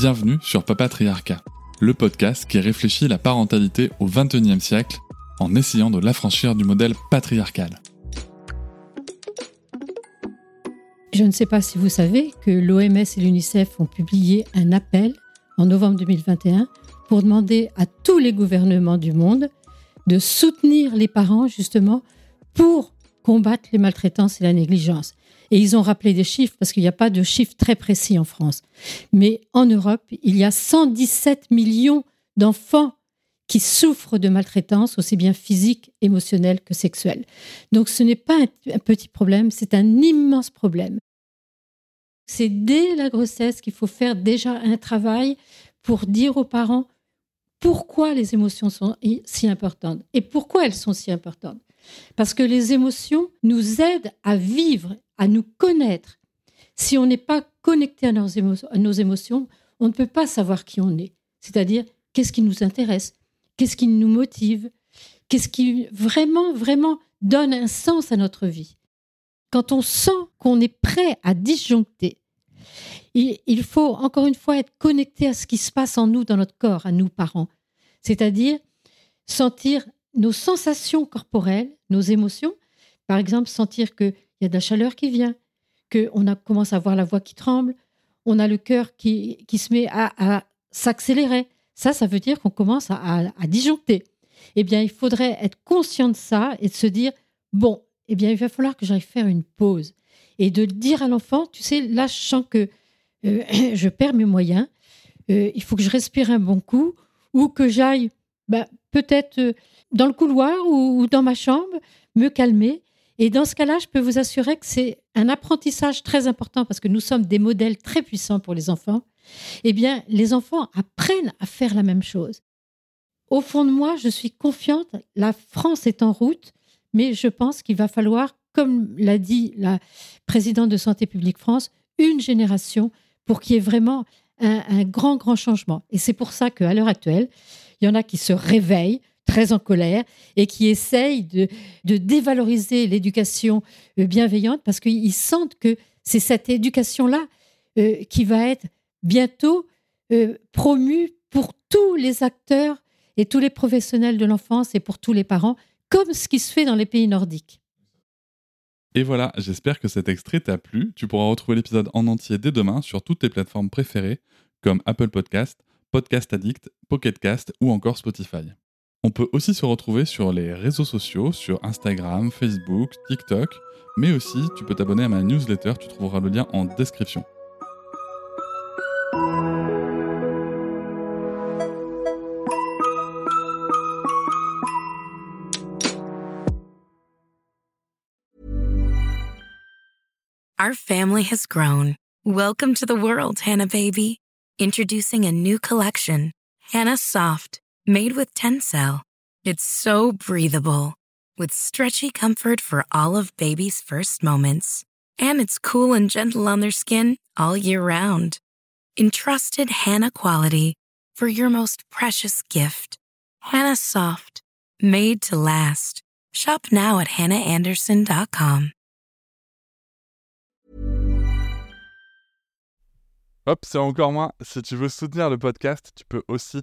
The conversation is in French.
Bienvenue sur Papatriarcat, le podcast qui réfléchit la parentalité au XXIe siècle en essayant de l'affranchir du modèle patriarcal. Je ne sais pas si vous savez que l'OMS et l'UNICEF ont publié un appel en novembre 2021 pour demander à tous les gouvernements du monde de soutenir les parents justement pour combattre les maltraitances et la négligence. Et ils ont rappelé des chiffres, parce qu'il n'y a pas de chiffres très précis en France. Mais en Europe, il y a 117 millions d'enfants qui souffrent de maltraitance, aussi bien physique, émotionnelle que sexuelle. Donc ce n'est pas un, petit problème, c'est un immense problème. C'est dès la grossesse qu'il faut faire déjà un travail pour dire aux parents pourquoi les émotions sont si importantes et pourquoi elles sont si importantes. Parce que les émotions nous aident à vivre, à nous connaître. Si on n'est pas connecté à nos, émotions, on ne peut pas savoir qui on est. C'est-à-dire, qu'est-ce qui nous intéresse, qu'est-ce qui nous motive, qu'est-ce qui vraiment, vraiment donne un sens à notre vie? Quand on sent qu'on est prêt à disjoncter, il faut encore une fois être connecté à ce qui se passe en nous, dans notre corps, à nous parents. C'est-à-dire sentir nos sensations corporelles, nos émotions. Par exemple, sentir qu'il y a de la chaleur qui vient, qu'on commence à avoir la voix qui tremble, on a le cœur qui, qui se met à, s'accélérer. Ça, ça veut dire qu'on commence à, disjoncter. Eh bien, il faudrait être conscient de ça et de se dire, bon, eh bien, il va falloir que j'aille faire une pause. Et de dire à l'enfant, tu sais, là, je sens que euh, je perds mes moyens, euh, il faut que je respire un bon coup, ou que j'aille bah, peut-être euh, dans le couloir ou, dans ma chambre, me calmer. Et dans ce cas-là, je peux vous assurer que c'est un apprentissage très important parce que nous sommes des modèles très puissants pour les enfants. Eh bien, les enfants apprennent à faire la même chose. Au fond de moi, je suis confiante. La France est en route, mais je pense qu'il va falloir, comme l'a dit la présidente de Santé publique France, une génération pour qu'il y ait vraiment un, un grand, grand changement. Et c'est pour ça qu'à l'heure actuelle, il y en a qui se réveillent très en colère et qui essayent de, dévaloriser l'éducation euh, bienveillante parce qu'ils sentent que c'est cette éducation-là euh, qui va être bientôt euh, promue pour tous les acteurs et tous les professionnels de l'enfance et pour tous les parents, comme ce qui se fait dans les pays nordiques. Et voilà, j'espère que cet extrait t'a plu. Tu pourras retrouver l'épisode en entier dès demain sur toutes tes plateformes préférées comme Apple Podcast, Podcast Addict, Pocket Cast ou encore Spotify. On peut aussi se retrouver sur les réseaux sociaux, sur Instagram, Facebook, TikTok, mais aussi tu peux t'abonner à ma newsletter, tu trouveras le lien en description. Our family has grown. Welcome to the world, Hannah baby. Introducing a new collection, Hannah Soft. Made with Tencel. It's so breathable, with stretchy comfort for all of baby's first moments. And it's cool and gentle on their skin all year round. Entrusted Hannah quality for your most precious gift. Hannah Soft, made to last. Shop now at hannahanderson.com. Hop, c'est encore moins. Si tu veux soutenir le podcast, tu peux aussi